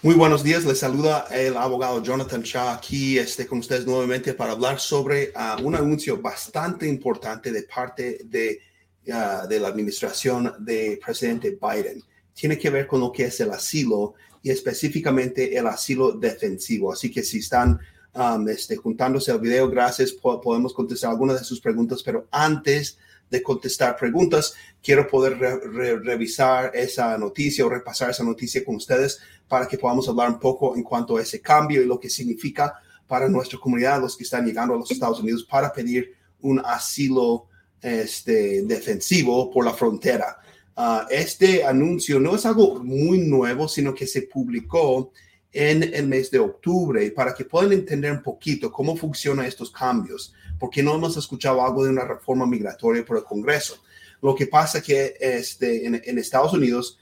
Muy buenos días, les saluda el abogado Jonathan Shaw aquí este, con ustedes nuevamente para hablar sobre uh, un anuncio bastante importante de parte de, uh, de la administración de presidente Biden. Tiene que ver con lo que es el asilo y específicamente el asilo defensivo. Así que si están um, este, juntándose al video, gracias, podemos contestar algunas de sus preguntas, pero antes de contestar preguntas. Quiero poder revisar esa noticia o repasar esa noticia con ustedes para que podamos hablar un poco en cuanto a ese cambio y lo que significa para nuestra comunidad, los que están llegando a los Estados Unidos para pedir un asilo este, defensivo por la frontera. Uh, este anuncio no es algo muy nuevo, sino que se publicó en el mes de octubre para que puedan entender un poquito cómo funcionan estos cambios porque no hemos escuchado algo de una reforma migratoria por el Congreso. Lo que pasa que este, en, Estados Unidos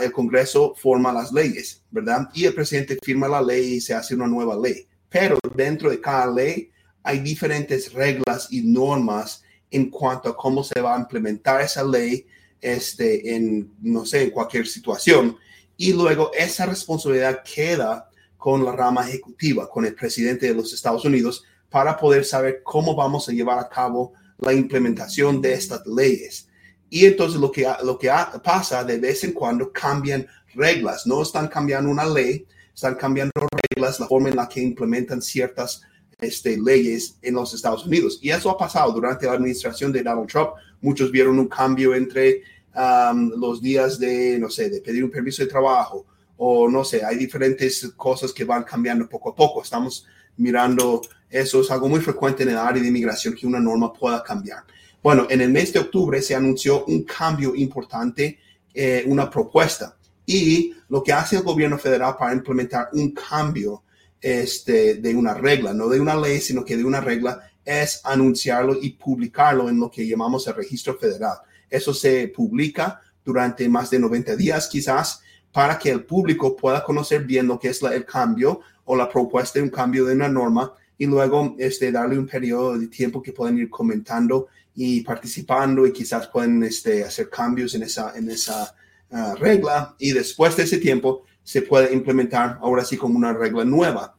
el Congreso forma las leyes, ¿verdad? Y el presidente firma la ley y se hace una nueva ley. Pero dentro de cada ley hay diferentes reglas y normas en cuanto a cómo se va a implementar esa ley este, en, no sé, en cualquier situación. Y luego esa responsabilidad queda con la rama ejecutiva, con el presidente de los Estados Unidos, para poder saber cómo vamos a llevar a cabo la implementación de estas leyes. Y entonces lo que, lo que pasa de vez en cuando cambian reglas, no están cambiando una ley, están cambiando reglas, la forma en la que implementan ciertas este, leyes en los Estados Unidos. Y eso ha pasado durante la administración de Donald Trump. Muchos vieron un cambio entre los días de, no sé, de pedir un permiso de trabajo o no sé, hay diferentes cosas que van cambiando poco a poco. Estamos mirando eso es algo muy frecuente en el área de inmigración que una norma pueda cambiar. Bueno, en el mes de octubre se anunció un cambio importante, eh, una propuesta. Y lo que hace el gobierno federal para implementar un cambio este, de una regla, no de una ley, sino que de una regla, es anunciarlo y publicarlo en lo que llamamos el registro federal. Eso se publica durante más de 90 días quizás para que el público pueda conocer bien lo que es el cambio o la propuesta de un cambio de una norma y luego este, darle un periodo de tiempo que pueden ir comentando y participando y quizás pueden este, hacer cambios en esa, en esa ah, regla y después de ese tiempo se puede implementar ahora sí como una regla nueva.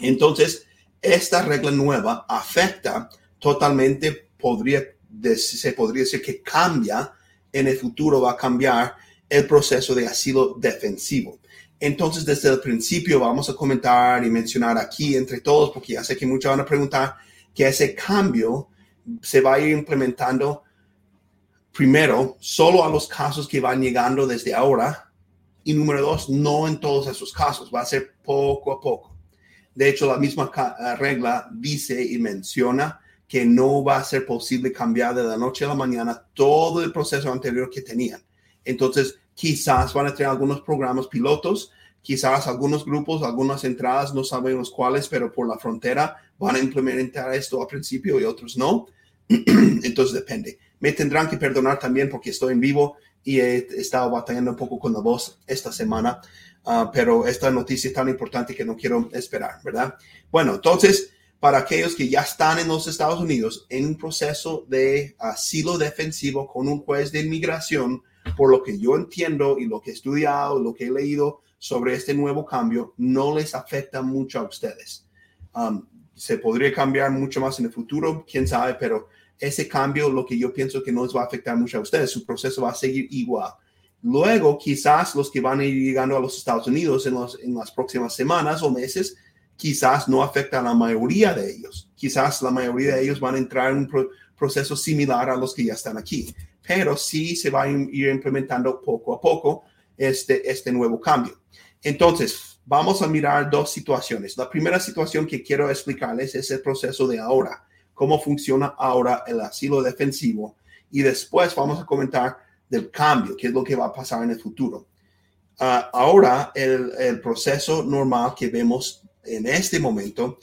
Entonces, esta regla nueva afecta totalmente, podría, se podría decir que cambia, en el futuro va a cambiar el proceso de asilo defensivo. Entonces, desde el principio vamos a comentar y mencionar aquí entre todos, porque ya sé que muchos van a preguntar que ese cambio se va a ir implementando primero solo a los casos que van llegando desde ahora y número dos, no en todos esos casos, va a ser poco a poco. De hecho, la misma eh, regla dice y menciona que no va a ser posible cambiar de la noche a la mañana todo el proceso anterior que tenían. Entonces, Quizás van a tener algunos programas pilotos, quizás algunos grupos, algunas entradas, no sabemos cuáles, pero por la frontera van a implementar esto al principio y otros no. Entonces depende. Me tendrán que perdonar también porque estoy en vivo y he estado batallando un poco con la voz esta semana, ah, pero esta noticia es tan importante que no quiero esperar, ¿verdad? Bueno, entonces, para aquellos que ya están en los Estados Unidos en un proceso de asilo defensivo con un juez de inmigración, por lo que yo entiendo y lo que he estudiado, lo que he leído sobre este nuevo cambio, no les afecta mucho a ustedes. Um, se podría cambiar mucho más en el futuro, quién sabe, pero ese cambio, lo que yo pienso que no les va a afectar mucho a ustedes, su proceso va a seguir igual. Luego, quizás los que van a ir llegando a los Estados Unidos en, en las próximas semanas o meses, quizás no afecta a la mayoría de ellos. Quizás la mayoría de ellos van a entrar en un proceso similar a los que ya están aquí pero sí se va a ir implementando poco a poco este, este nuevo cambio. Entonces, vamos a mirar dos situaciones. La primera situación que quiero explicarles es el proceso de ahora, cómo funciona ahora el asilo defensivo y después vamos a comentar del cambio, qué es lo que va a pasar en el futuro. Ah, ahora, el, el proceso normal que vemos en este momento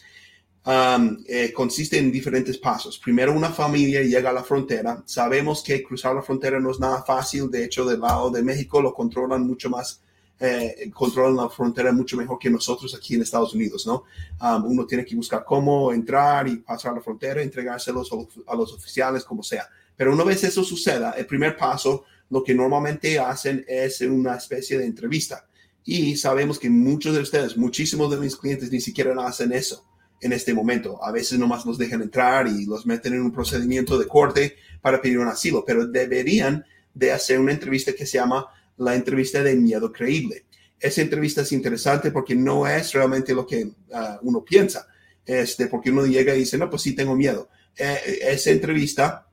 Um, eh, consiste en diferentes pasos. Primero, una familia llega a la frontera. Sabemos que cruzar la frontera no es nada fácil. De hecho, del lado de México lo controlan mucho más, eh, controlan la frontera mucho mejor que nosotros aquí en Estados Unidos, ¿no? Um, uno tiene que buscar cómo entrar y pasar la frontera, entregárselos a los oficiales, como sea. Pero una vez eso suceda, el primer paso, lo que normalmente hacen es una especie de entrevista Y sabemos que muchos de ustedes, muchísimos de mis clientes ni siquiera hacen eso en este momento. A veces nomás los dejan entrar y los meten en un procedimiento de corte para pedir un asilo, pero deberían de hacer una entrevista que se llama la entrevista de miedo creíble. Esa entrevista es interesante porque no es realmente lo que ah, uno piensa, este, porque uno llega y dice, no, pues sí tengo miedo. Eh, esa entrevista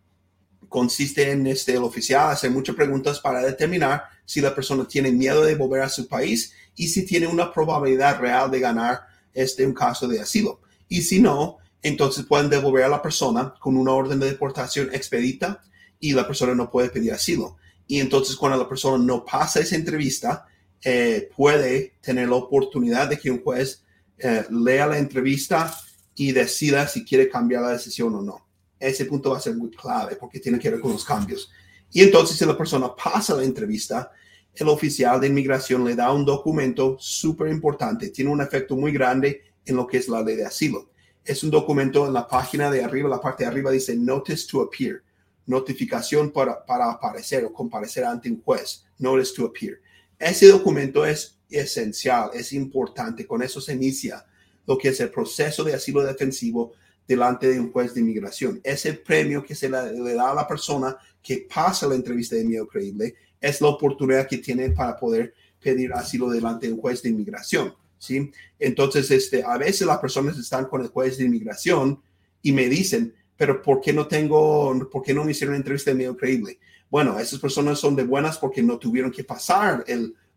consiste en este, el oficial hacer muchas preguntas para determinar si la persona tiene miedo de volver a su país y si tiene una probabilidad real de ganar este, un caso de asilo. Y si no, entonces pueden devolver a la persona con una orden de deportación expedita y la persona no puede pedir asilo. Y entonces cuando la persona no pasa esa entrevista, eh, puede tener la oportunidad de que un juez eh, lea la entrevista y decida si quiere cambiar la decisión o no. Ese punto va a ser muy clave porque tiene que ver con los cambios. Y entonces si la persona pasa la entrevista, el oficial de inmigración le da un documento súper importante, tiene un efecto muy grande en lo que es la ley de asilo. Es un documento en la página de arriba, la parte de arriba dice Notice to Appear, notificación para, para aparecer o comparecer ante un juez, Notice to Appear. Ese documento es esencial, es importante. Con eso se inicia lo que es el proceso de asilo defensivo delante de un juez de inmigración. Es el premio que se le, da a la persona que pasa la entrevista de miedo creíble. Es la oportunidad que tiene para poder pedir asilo delante de un juez de inmigración. ¿sí? Entonces, este, a veces las personas están con el juez de inmigración y me dicen, pero ¿por qué no tengo, por qué no me hicieron una entrevista de miedo creíble? Bueno, esas personas son de buenas porque no tuvieron que pasar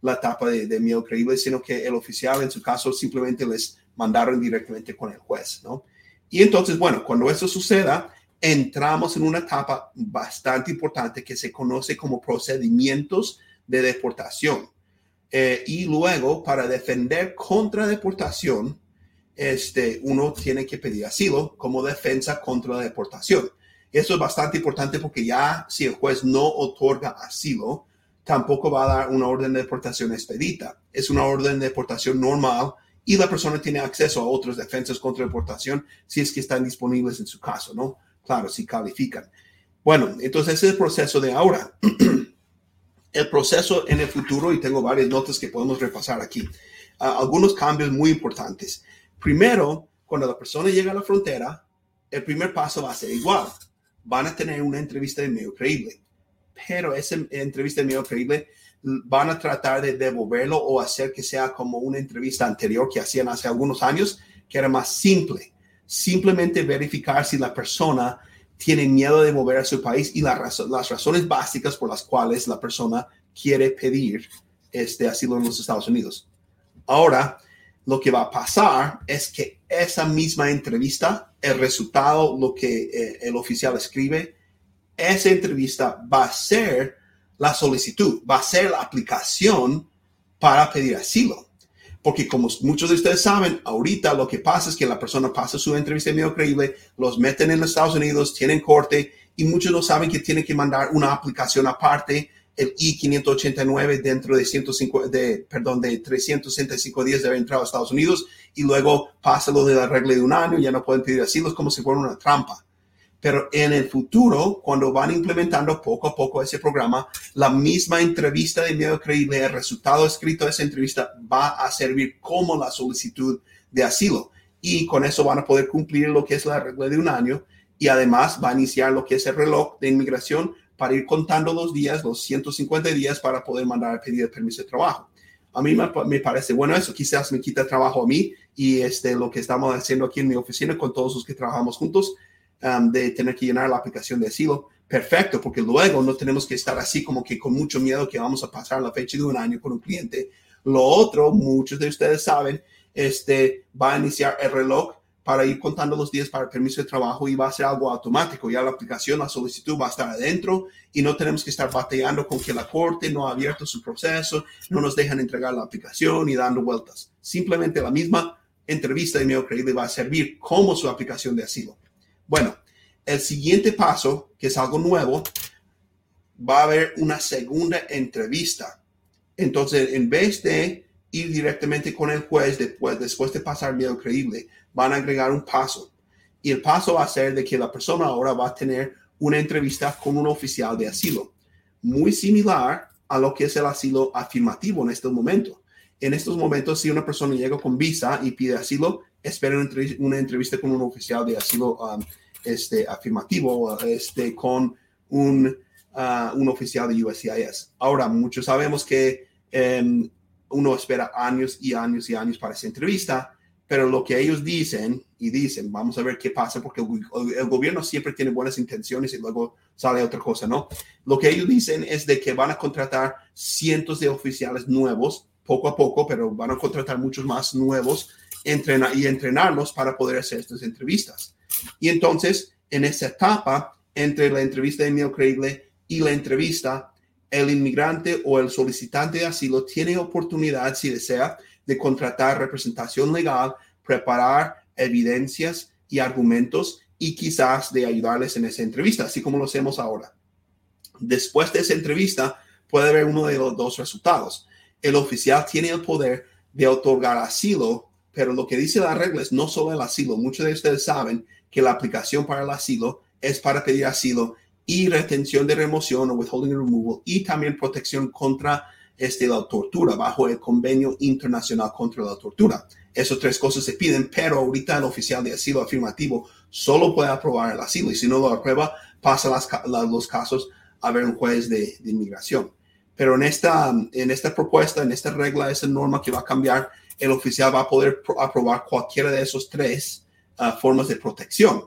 la etapa de, de miedo creíble, sino que el oficial en su caso simplemente les mandaron directamente con el juez, ¿no? Y entonces, bueno, cuando eso suceda, entramos en una etapa bastante importante que se conoce como procedimientos de deportación. Eh, y luego, para defender contra deportación, este, uno tiene que pedir asilo como defensa contra la deportación. Eso es bastante importante porque ya si el juez no otorga asilo, tampoco va a dar una orden de deportación expedita. Es una orden de deportación normal y la persona tiene acceso a otras defensas contra deportación si es que están disponibles en su caso, ¿no? Claro, si califican. Bueno, entonces ese es el proceso de ahora. el proceso en el futuro, y tengo varias notas que podemos repasar aquí. Ah, algunos cambios muy importantes. Primero, cuando la persona llega a la frontera, el primer paso va a ser igual. Van a tener una entrevista de medio creíble. Pero esa entrevista de medio creíble van a tratar de devolverlo o hacer que sea como una entrevista anterior que hacían hace algunos años, que era más simple. Simplemente verificar si la persona tiene miedo de volver a su país y las razones básicas por las cuales la persona quiere pedir este asilo en los Estados Unidos. Ahora, lo que va a pasar es que esa misma entrevista, el resultado, lo que eh, el oficial escribe, esa entrevista va a ser la solicitud, va a ser la aplicación para pedir asilo. Porque como muchos de ustedes saben, ahorita lo que pasa es que la persona pasa su entrevista medio creíble, los meten en los Estados Unidos, tienen corte y muchos no saben que tienen que mandar una aplicación aparte, el I-589 dentro de, 105, de, perdón, de 365 días de haber entrado a Estados Unidos y luego pasa lo de la regla de un año, ya no pueden pedir asilo, es como si fuera una trampa. Pero en el futuro, cuando van implementando poco a poco ese programa, la misma entrevista de miedo creíble, el resultado escrito de esa entrevista va a servir como la solicitud de asilo. Y con eso van a poder cumplir lo que es la regla de un año y además va a iniciar lo que es el reloj de inmigración para ir contando los días, los 150 días para poder mandar el pedido de permiso de trabajo. A mí me, parece bueno eso, quizás me quita trabajo a mí y este, lo que estamos haciendo aquí en mi oficina con todos los que trabajamos juntos Um, de tener que llenar la aplicación de asilo, perfecto, porque luego no tenemos que estar así como que con mucho miedo que vamos a pasar la fecha de un año con un cliente. Lo otro, muchos de ustedes saben, este, va a iniciar el reloj para ir contando los días para el permiso de trabajo y va a ser algo automático. Ya la aplicación, la solicitud va a estar adentro y no tenemos que estar batallando con que la corte no ha abierto su proceso, no nos dejan entregar la aplicación y dando vueltas. Simplemente la misma entrevista de medio creíble va a servir como su aplicación de asilo. Bueno, el siguiente paso, que es algo nuevo, va a haber una segunda entrevista. Entonces, en vez de ir directamente con el juez después, de pasar miedo creíble, van a agregar un paso. Y el paso va a ser de que la persona ahora va a tener una entrevista con un oficial de asilo, muy similar a lo que es el asilo afirmativo en este momento. en estos momentos, si una persona llega con visa y pide asilo, espera una entrevista con un oficial de asilo um, este, afirmativo este, con un, uh, un oficial de USCIS. Ahora, muchos sabemos que um, uno espera años y años y años para esa entrevista, pero lo que ellos dicen y dicen, vamos a ver qué pasa, porque el, gobierno siempre tiene buenas intenciones y luego sale otra cosa, ¿no? Lo que ellos dicen es de que van a contratar cientos de oficiales nuevos poco a poco, pero van a contratar muchos más nuevos entrenar, y entrenarlos para poder hacer estas entrevistas. Y entonces, en esa etapa, entre la entrevista de medio creíble y la entrevista, el inmigrante o el solicitante de asilo tiene oportunidad, si desea, de contratar representación legal, preparar evidencias y argumentos y quizás de ayudarles en esa entrevista, así como lo hacemos ahora. Después de esa entrevista, puede haber uno de los dos resultados el oficial tiene el poder de otorgar asilo, pero lo que dice la regla es no solo el asilo. Muchos de ustedes saben que la aplicación para el asilo es para pedir asilo y retención de remoción o withholding removal y también protección contra este, la tortura bajo el convenio internacional contra la tortura. Esas tres cosas se piden, pero ahorita el oficial de asilo afirmativo solo puede aprobar el asilo y si no lo aprueba, pasa los casos a ver un juez de inmigración. Pero en esta, en esta propuesta, en esta regla, esa norma que va a cambiar, el oficial va a poder aprobar cualquiera de esos tres ah, formas de protección.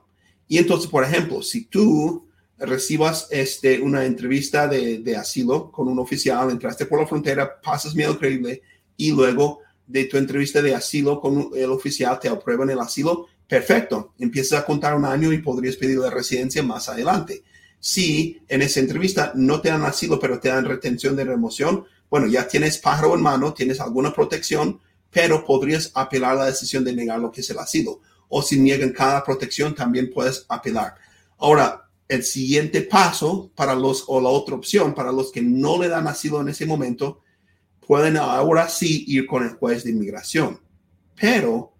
Y entonces, por ejemplo, si tú recibas este, una entrevista de, de, asilo con un oficial, entraste por la frontera, pasas miedo creíble y luego de tu entrevista de asilo con el oficial te aprueban el asilo, perfecto, empiezas a contar un año y podrías pedir la residencia más adelante si en esa entrevista no te dan asilo, pero te dan retención de remoción, bueno, ya tienes pájaro en mano, tienes alguna protección, pero podrías apelar la decisión de negar lo que es el asilo. O si niegan cada protección, también puedes apelar. Ahora, el siguiente paso para los, o la otra opción, para los que no le dan asilo en ese momento, pueden ahora sí ir con el juez de inmigración. Pero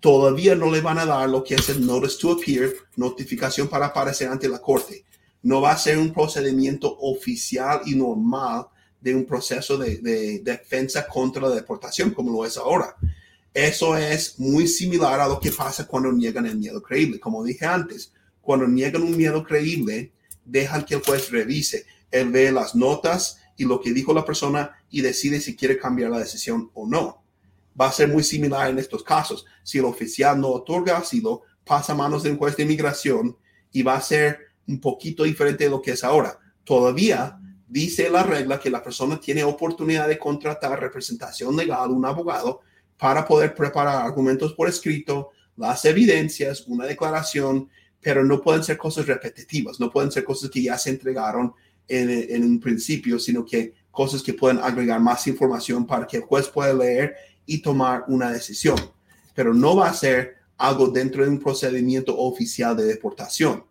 todavía no le van a dar lo que es el notice to appear, notificación para aparecer ante la corte no va a ser un procedimiento oficial y normal de un proceso de, defensa contra la deportación como lo es ahora. Eso es muy similar a lo que pasa cuando niegan el miedo creíble. Como dije antes, cuando niegan un miedo creíble, dejan que el juez revise. Él ve las notas y lo que dijo la persona y decide si quiere cambiar la decisión o no. Va a ser muy similar en estos casos. Si el oficial no otorga asilo, pasa a manos de un juez de inmigración y va a ser un poquito diferente de lo que es ahora. Todavía dice la regla que la persona tiene oportunidad de contratar representación legal, un abogado, para poder preparar argumentos por escrito, las evidencias, una declaración, pero no pueden ser cosas repetitivas, no pueden ser cosas que ya se entregaron en, en un principio, sino que cosas que pueden agregar más información para que el juez pueda leer y tomar una decisión. Pero no va a ser algo dentro de un procedimiento oficial de deportación.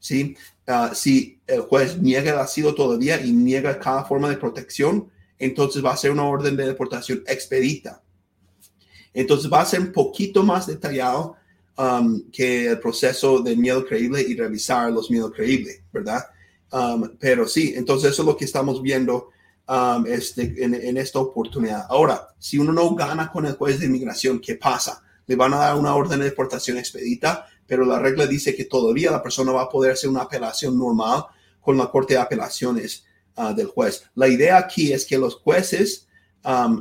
¿Sí? Ah, si el juez niega el asilo todavía y niega cada forma de protección, entonces va a ser una orden de deportación expedita. Entonces va a ser un poquito más detallado um, que el proceso de miedo creíble y revisar los miedos creíbles, ¿verdad? Um, pero sí, entonces eso es lo que estamos viendo um, este, en, en, esta oportunidad. Ahora, si uno no gana con el juez de inmigración, ¿qué pasa? Le van a dar una orden de deportación expedita, pero la regla dice que todavía la persona va a poder hacer una apelación normal con la Corte de Apelaciones ah, del juez. La idea aquí es que los jueces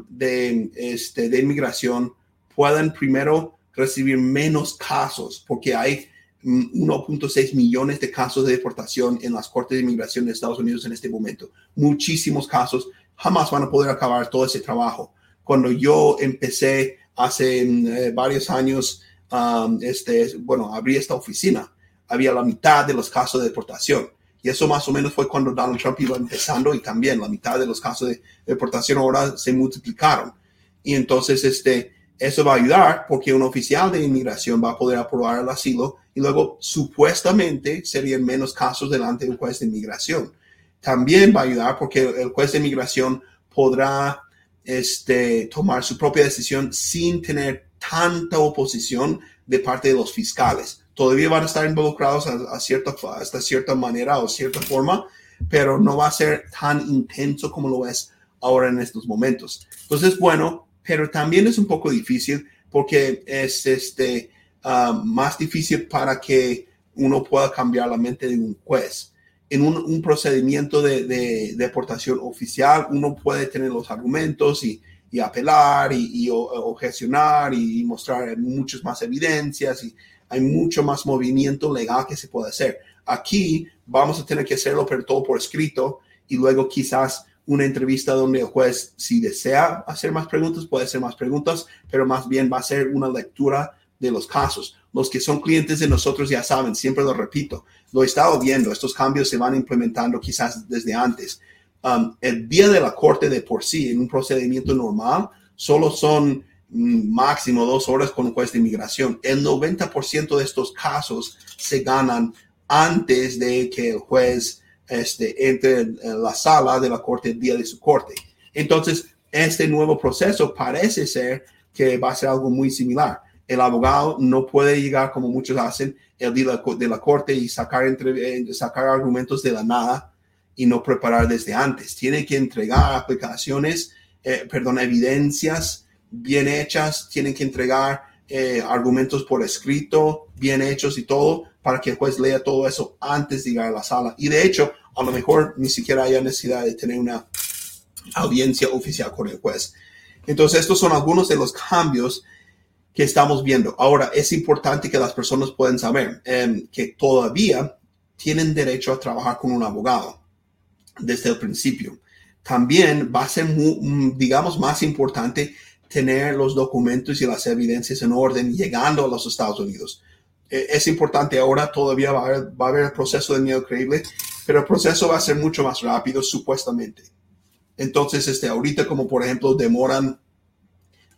de, este, de inmigración puedan primero recibir menos casos, porque hay 1.6 millones de casos de deportación en las Cortes de Inmigración de Estados Unidos en este momento. Muchísimos casos. Jamás van a poder acabar todo ese trabajo. Cuando yo empecé hace eh, varios años este, bueno, abrí esta oficina, había la mitad de los casos de deportación. Y eso más o menos fue cuando Donald Trump iba empezando y también la mitad de los casos de deportación ahora se multiplicaron. Y entonces este, eso va a ayudar porque un oficial de inmigración va a poder aprobar el asilo y luego supuestamente serían menos casos delante del juez de inmigración. También va a ayudar porque el juez de inmigración podrá este, tomar su propia decisión sin tener tanta oposición de parte de los fiscales. Todavía van a estar involucrados a, cierta, hasta cierta manera o cierta forma, pero no va a ser tan intenso como lo es ahora en estos momentos. Entonces, bueno, pero también es un poco difícil porque es este, ah, más difícil para que uno pueda cambiar la mente de un juez. En un, procedimiento de, deportación oficial, uno puede tener los argumentos y, apelar y, objecionar y mostrar muchas más evidencias y hay mucho más movimiento legal que se puede hacer. Aquí vamos a tener que hacerlo, pero todo por escrito y luego quizás una entrevista donde el juez, si desea hacer más preguntas, puede hacer más preguntas, pero más bien va a ser una lectura de los casos. Los que son clientes de nosotros ya saben, siempre lo repito, lo he estado viendo, estos cambios se van implementando quizás desde antes. Um, el día de la corte de por sí, en un procedimiento normal, solo son mm, máximo dos horas con un juez de inmigración. El 90% de estos casos se ganan antes de que el juez este, entre en la sala de la corte el día de su corte. Entonces, este nuevo proceso parece ser que va a ser algo muy similar. El abogado no puede llegar como muchos hacen el día de la corte y sacar, entre, eh, sacar argumentos de la nada y no preparar desde antes. Tiene que entregar aplicaciones, eh, perdón, evidencias bien hechas, tienen que entregar eh, argumentos por escrito, bien hechos y todo, para que el juez lea todo eso antes de llegar a la sala. Y de hecho, a lo mejor ni siquiera haya necesidad de tener una audiencia oficial con el juez. Entonces, estos son algunos de los cambios que estamos viendo. Ahora, es importante que las personas puedan saber em, que todavía tienen derecho a trabajar con un abogado desde el principio. También va a ser, mm, digamos, más importante tener los documentos y las evidencias en orden llegando a los Estados Unidos. E, es importante ahora, todavía va a, haber, va a haber el proceso de miedo creíble pero el proceso va a ser mucho más rápido supuestamente. Entonces, este, ahorita como por ejemplo demoran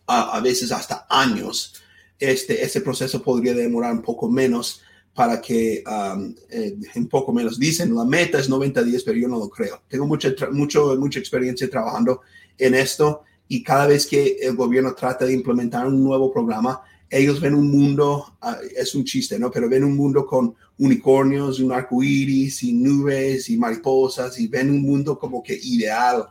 a, veces hasta años, este, ese proceso podría demorar un poco menos para que um, eh, un poco menos dicen la meta es 90 días, pero yo no lo creo. Tengo mucha, mucho, mucha experiencia trabajando en esto y cada vez que el gobierno trata de implementar un nuevo programa, ellos ven un mundo, ah, es un chiste, ¿no? Pero ven un mundo con unicornios, un arco iris y nubes y mariposas y ven un mundo como que ideal.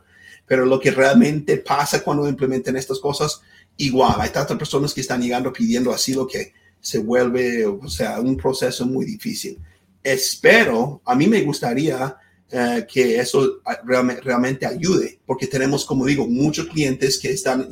Pero lo que realmente pasa cuando implementan estas cosas, igual, hay tantas personas que están llegando pidiendo asilo que se vuelve, o sea, un proceso muy difícil. Espero, a mí me gustaría eh, que eso ah, realmente, ayude, porque tenemos, como digo, muchos clientes que están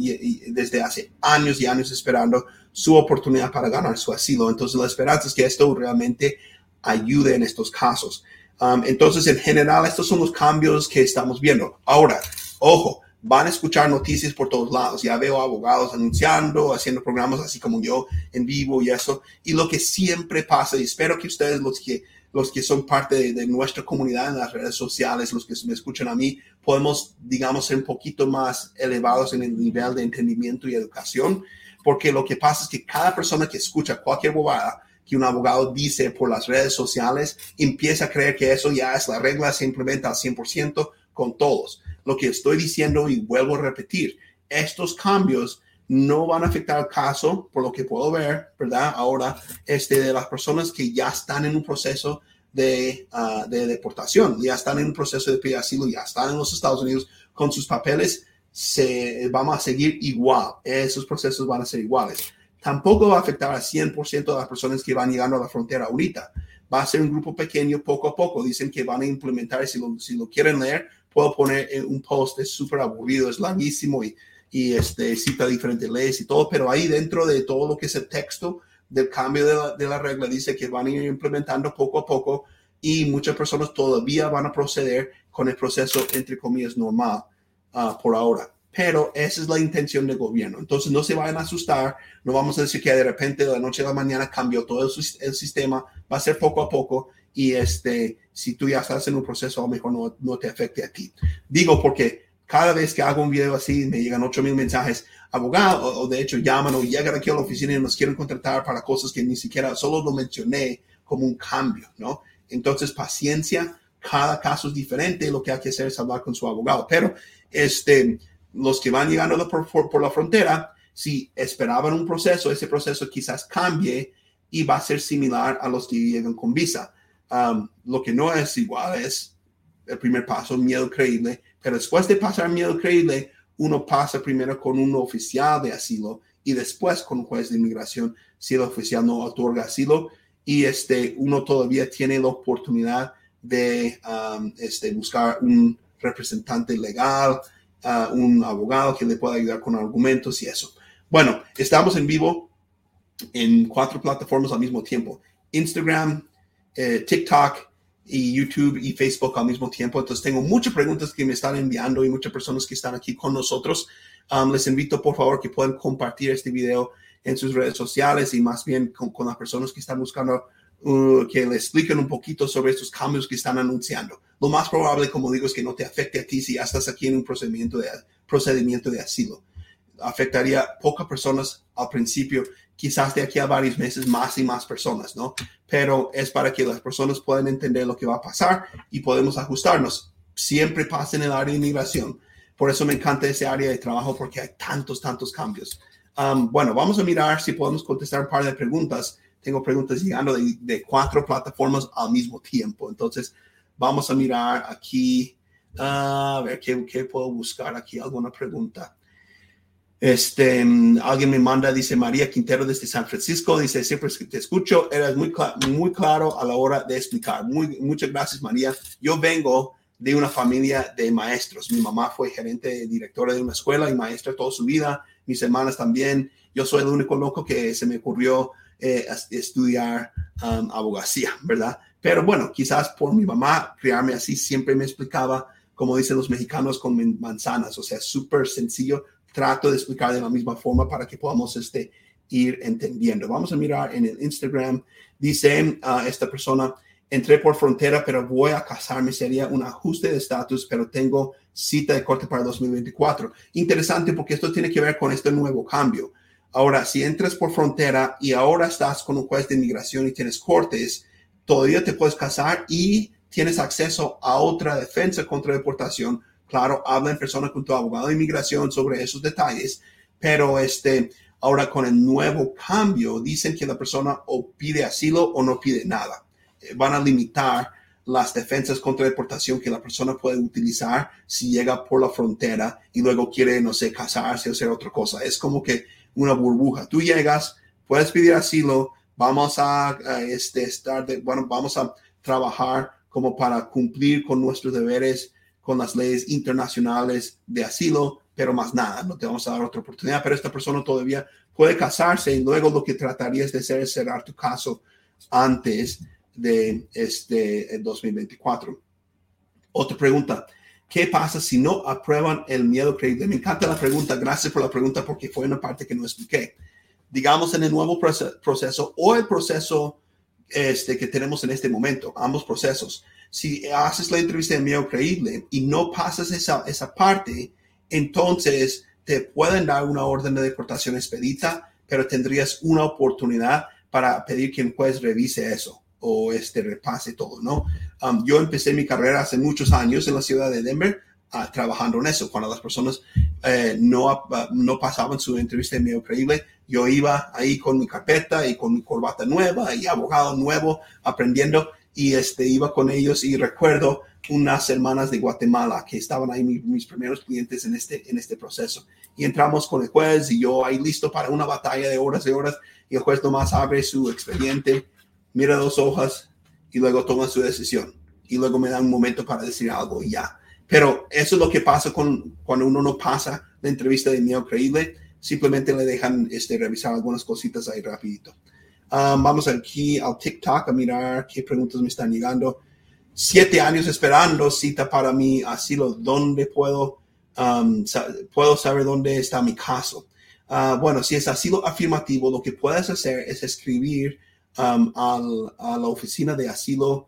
desde hace años y años esperando su oportunidad para ganar su asilo. Entonces, la esperanza es que esto realmente ayude en estos casos. Um, entonces, en general, estos son los cambios que estamos viendo. Ahora, ojo, van a escuchar noticias por todos lados. Ya veo abogados anunciando, haciendo programas así como yo en vivo y eso. Y lo que siempre pasa, y espero que ustedes, los que, los que son parte de, nuestra comunidad en las redes sociales, los que me escuchan a mí, podemos, digamos, ser un poquito más elevados en el nivel de entendimiento y educación porque lo que pasa es que cada persona que escucha cualquier bobada que un abogado dice por las redes sociales, empieza a creer que eso ya es la regla, se implementa al 100% con todos. Lo que estoy diciendo y vuelvo a repetir, estos cambios no van a afectar el caso, por lo que puedo ver, ¿verdad? Ahora, este, de las personas que ya están en un proceso de, ah, de deportación, ya están en un proceso de pedir asilo, ya están en los Estados Unidos con sus papeles, se, vamos a seguir igual. Esos procesos van a ser iguales. Tampoco va a afectar al 100% de las personas que van llegando a la frontera ahorita. Va a ser un grupo pequeño poco a poco. Dicen que van a implementar, si lo, si lo quieren leer, puedo poner un post, es súper aburrido, es larguísimo y, y este, cita diferentes leyes y todo, pero ahí dentro de todo lo que es el texto del cambio de la, de la regla, dice que van a ir implementando poco a poco y muchas personas todavía van a proceder con el proceso, entre comillas, normal. Ah, por ahora. Pero esa es la intención del gobierno. Entonces no se vayan a asustar. No vamos a decir que de repente de la noche a la mañana cambió todo el, el sistema. Va a ser poco a poco. Y este, si tú ya estás en un proceso, a lo mejor no, no te afecte a ti. Digo porque cada vez que hago un video así, me llegan 8 mil mensajes, abogado, o, de hecho llaman o llegan aquí a la oficina y nos quieren contratar para cosas que ni siquiera solo lo mencioné como un cambio, ¿no? Entonces, paciencia, cada caso es diferente, lo que hay que hacer es hablar con su abogado, pero este, los que van llegando por, la frontera, si esperaban un proceso, ese proceso quizás cambie y va a ser similar a los que llegan con visa. Um, lo que no es igual es el primer paso, miedo creíble, pero después de pasar miedo creíble, uno pasa primero con un oficial de asilo y después con un juez de inmigración si el oficial no otorga asilo y este, uno todavía tiene la oportunidad de um, este, buscar un representante legal, uh, un abogado que le pueda ayudar con argumentos y eso. Bueno, estamos en vivo en cuatro plataformas al mismo tiempo. Instagram, eh, TikTok y YouTube y Facebook al mismo tiempo. Entonces tengo muchas preguntas que me están enviando y muchas personas que están aquí con nosotros. Um, les invito por favor que puedan compartir este video en sus redes sociales y más bien con, las personas que están buscando uh, que le expliquen un poquito sobre estos cambios que están anunciando. Lo más probable, como digo, es que no te afecte a ti si ya estás aquí en un procedimiento de, procedimiento de asilo. Afectaría a pocas personas al principio quizás de aquí a varios meses más y más personas, ¿no? Pero es para que las personas puedan entender lo que va a pasar y podemos ajustarnos. Siempre pasa en el área de inmigración. Por eso me encanta ese área de trabajo porque hay tantos, tantos cambios. Um, bueno, vamos a mirar si podemos contestar un par de preguntas. Tengo preguntas llegando de, de cuatro plataformas al mismo tiempo. Entonces, vamos a mirar aquí. a ver, ¿qué, ¿qué puedo buscar aquí? ¿Alguna pregunta? Este, alguien me manda, dice María Quintero desde San Francisco, dice, siempre te escucho, eres muy, muy claro a la hora de explicar. Muy, muchas gracias, María. Yo vengo de una familia de maestros. Mi mamá fue gerente, directora de una escuela y maestra toda su vida. Mis hermanas también. Yo soy el único loco que se me ocurrió eh, estudiar um, abogacía, ¿verdad? Pero bueno, quizás por mi mamá criarme así, siempre me explicaba, como dicen los mexicanos, con manzanas, o sea, súper sencillo, trato de explicar de la misma forma para que podamos este, ir entendiendo. Vamos a mirar en el Instagram. Dice uh, esta persona, entré por frontera, pero voy a casarme. Sería un ajuste de estatus, pero tengo cita de corte para 2024. Interesante porque esto tiene que ver con este nuevo cambio. Ahora, si entras por frontera y ahora estás con un juez de inmigración y tienes cortes, todavía te puedes casar y tienes acceso a otra defensa contra deportación Claro, habla en persona con tu abogado de inmigración sobre esos detalles, pero este, ahora con el nuevo cambio, dicen que la persona o pide asilo o no pide nada. Eh, van a limitar las defensas contra deportación que la persona puede utilizar si llega por la frontera y luego quiere, no sé, casarse o hacer otra cosa. Es como que una burbuja. Tú llegas, puedes pedir asilo, vamos a, este, estar, de, bueno, vamos a trabajar como para cumplir con nuestros deberes con las leyes internacionales de asilo, pero más nada, no te vamos a dar otra oportunidad, pero esta persona todavía puede casarse y luego lo que tratarías de hacer es cerrar tu caso antes de este 2024. Otra pregunta, ¿qué pasa si no aprueban el miedo creíble? Me encanta la pregunta, gracias por la pregunta porque fue una parte que no expliqué. Digamos en el nuevo proceso o el proceso este, que tenemos en este momento, ambos procesos si haces la entrevista de miedo creíble y no pasas esa, esa parte, entonces te pueden dar una orden de deportación expedita, pero tendrías una oportunidad para pedir que el juez revise eso o este repase todo, ¿no? Um, yo empecé mi carrera hace muchos años en la ciudad de Denver uh, trabajando en eso. Cuando las personas eh, no, uh, no pasaban su entrevista de medio creíble, yo iba ahí con mi carpeta y con mi corbata nueva y abogado nuevo aprendiendo y este, iba con ellos y recuerdo unas hermanas de Guatemala que estaban ahí mis, primeros clientes en este, en este proceso. Y entramos con el juez y yo ahí listo para una batalla de horas y horas y el juez nomás abre su expediente, mira dos hojas y luego toma su decisión. Y luego me da un momento para decir algo y ya. Pero eso es lo que pasa con, cuando uno no pasa la entrevista de miedo creíble. Simplemente le dejan este, revisar algunas cositas ahí rapidito. Um, vamos aquí al TikTok a mirar qué preguntas me están llegando. Siete años esperando cita para mi asilo. ¿Dónde puedo, um, puedo saber dónde está mi caso? Uh, bueno, si es asilo afirmativo, lo que puedes hacer es escribir um, al, a la oficina de asilo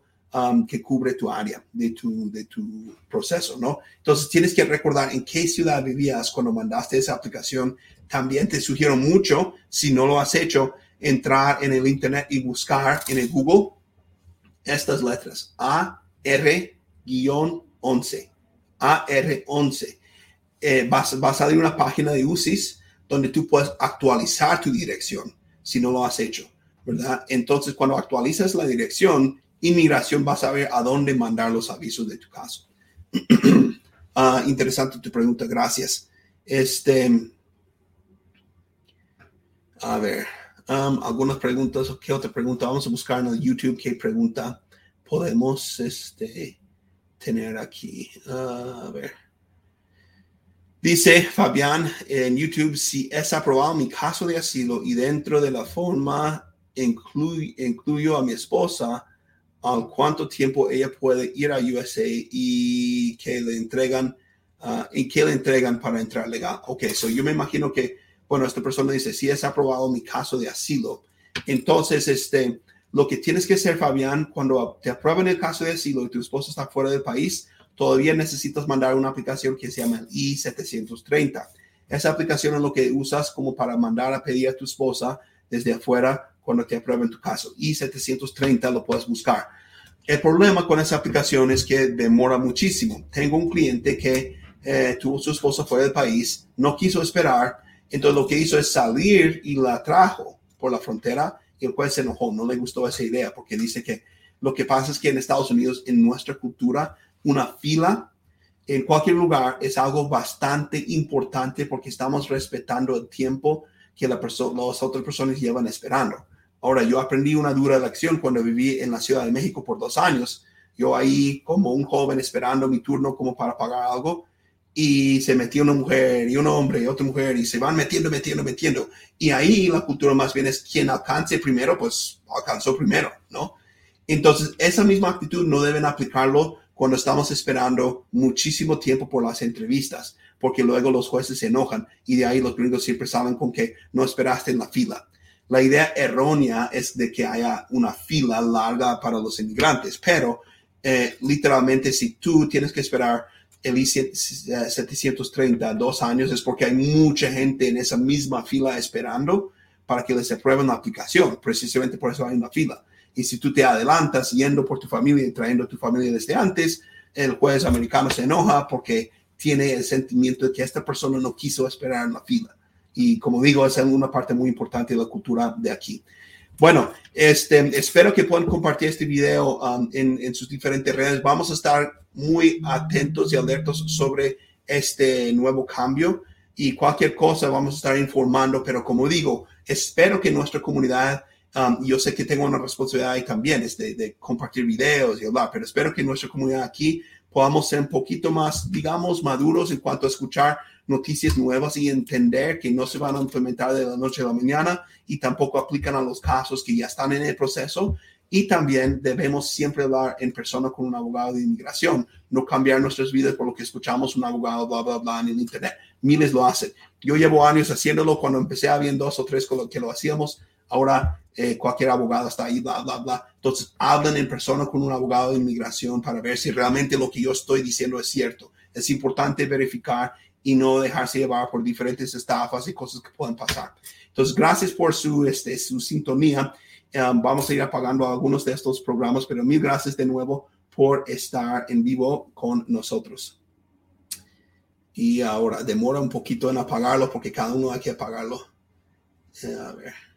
que cubre tu área de tu, de tu proceso, ¿no? Entonces tienes que recordar en qué ciudad vivías cuando mandaste esa aplicación. También te sugiero mucho, si no lo has hecho, entrar en el Internet y buscar en el Google estas letras. AR-11. AR11. Eh, vas, vas, a ir a una página de UCIS donde tú puedes actualizar tu dirección si no lo has hecho, ¿verdad? Entonces, cuando actualizas la dirección, inmigración va a saber a dónde mandar los avisos de tu caso. Ah, interesante tu pregunta, gracias. Este, a ver, um, algunas preguntas. ¿Qué otra pregunta? Vamos a buscar en el YouTube qué pregunta podemos este, tener aquí. a ver. Dice Fabián en YouTube, si es aprobado mi caso de asilo y dentro de la forma incluyo a mi esposa, ¿a cuánto tiempo ella puede ir a USA y que le entregan, uh, y que le entregan para entrar legal? Ok, so yo me imagino que, bueno, esta persona dice, si es aprobado mi caso de asilo, entonces, este, lo que tienes que hacer, Fabián, cuando te aprueben el caso de asilo y tu esposa está fuera del país, todavía necesitas mandar una aplicación que se llama el I-730. Esa aplicación es lo que usas como para mandar a pedir a tu esposa desde afuera cuando te aprueben tu caso. I-730 lo puedes buscar. El problema con esa aplicación es que demora muchísimo. Tengo un cliente que eh, tuvo su esposa fuera del país, no quiso esperar, entonces lo que hizo es salir y la trajo por la frontera y el juez se enojó, no le gustó esa idea porque dice que lo que pasa es que en Estados Unidos, en nuestra cultura, una fila en cualquier lugar es algo bastante importante porque estamos respetando el tiempo que la las otras personas llevan esperando. Ahora, yo aprendí una dura lección cuando viví en la Ciudad de México por dos años. Yo ahí como un joven esperando mi turno como para pagar algo y se metió una mujer y un hombre y otra mujer y se van metiendo, metiendo, metiendo. Y ahí la cultura más bien es quien alcance primero, pues alcanzó primero, ¿no? Entonces, esa misma actitud no deben aplicarlo cuando estamos esperando muchísimo tiempo por las entrevistas, porque luego los jueces se enojan y de ahí los gringos siempre salen con que no esperaste en la fila. La idea errónea es de que haya una fila larga para los inmigrantes, pero eh, literalmente si tú tienes que esperar el I-730 dos años es porque hay mucha gente en esa misma fila esperando para que les aprueben la aplicación. Precisamente por eso hay una fila. Y si tú te adelantas yendo por tu familia y trayendo a tu familia desde antes, el juez americano se enoja porque tiene el sentimiento de que esta persona no quiso esperar en la fila. Y como digo, es una parte muy importante de la cultura de aquí. Bueno, este, espero que puedan compartir este video um, en, sus diferentes redes. Vamos a estar muy atentos y alertos sobre este nuevo cambio y cualquier cosa vamos a estar informando. Pero como digo, espero que nuestra comunidad Um, yo sé que tengo una responsabilidad ahí también, es de, compartir videos y hablar, pero espero que nuestra comunidad aquí podamos ser un poquito más, digamos, maduros en cuanto a escuchar noticias nuevas y entender que no se van a implementar de la noche a la mañana y tampoco aplican a los casos que ya están en el proceso. Y también debemos siempre hablar en persona con un abogado de inmigración, no cambiar nuestras vidas por lo que escuchamos un abogado, bla, bla, bla, en el Internet. Miles lo hacen. Yo llevo años haciéndolo. Cuando empecé, había dos o tres que lo hacíamos. Ahora eh, cualquier abogado está ahí, bla, bla, bla. Entonces, hablan en persona con un abogado de inmigración para ver si realmente lo que yo estoy diciendo es cierto. Es importante verificar y no dejarse llevar por diferentes estafas y cosas que pueden pasar. Entonces, gracias por su, este, su sintonía. Um, vamos a ir apagando algunos de estos programas, pero mil gracias de nuevo por estar en vivo con nosotros. Y ahora demora un poquito en apagarlo porque cada uno hay que apagarlo. Eh, a ver.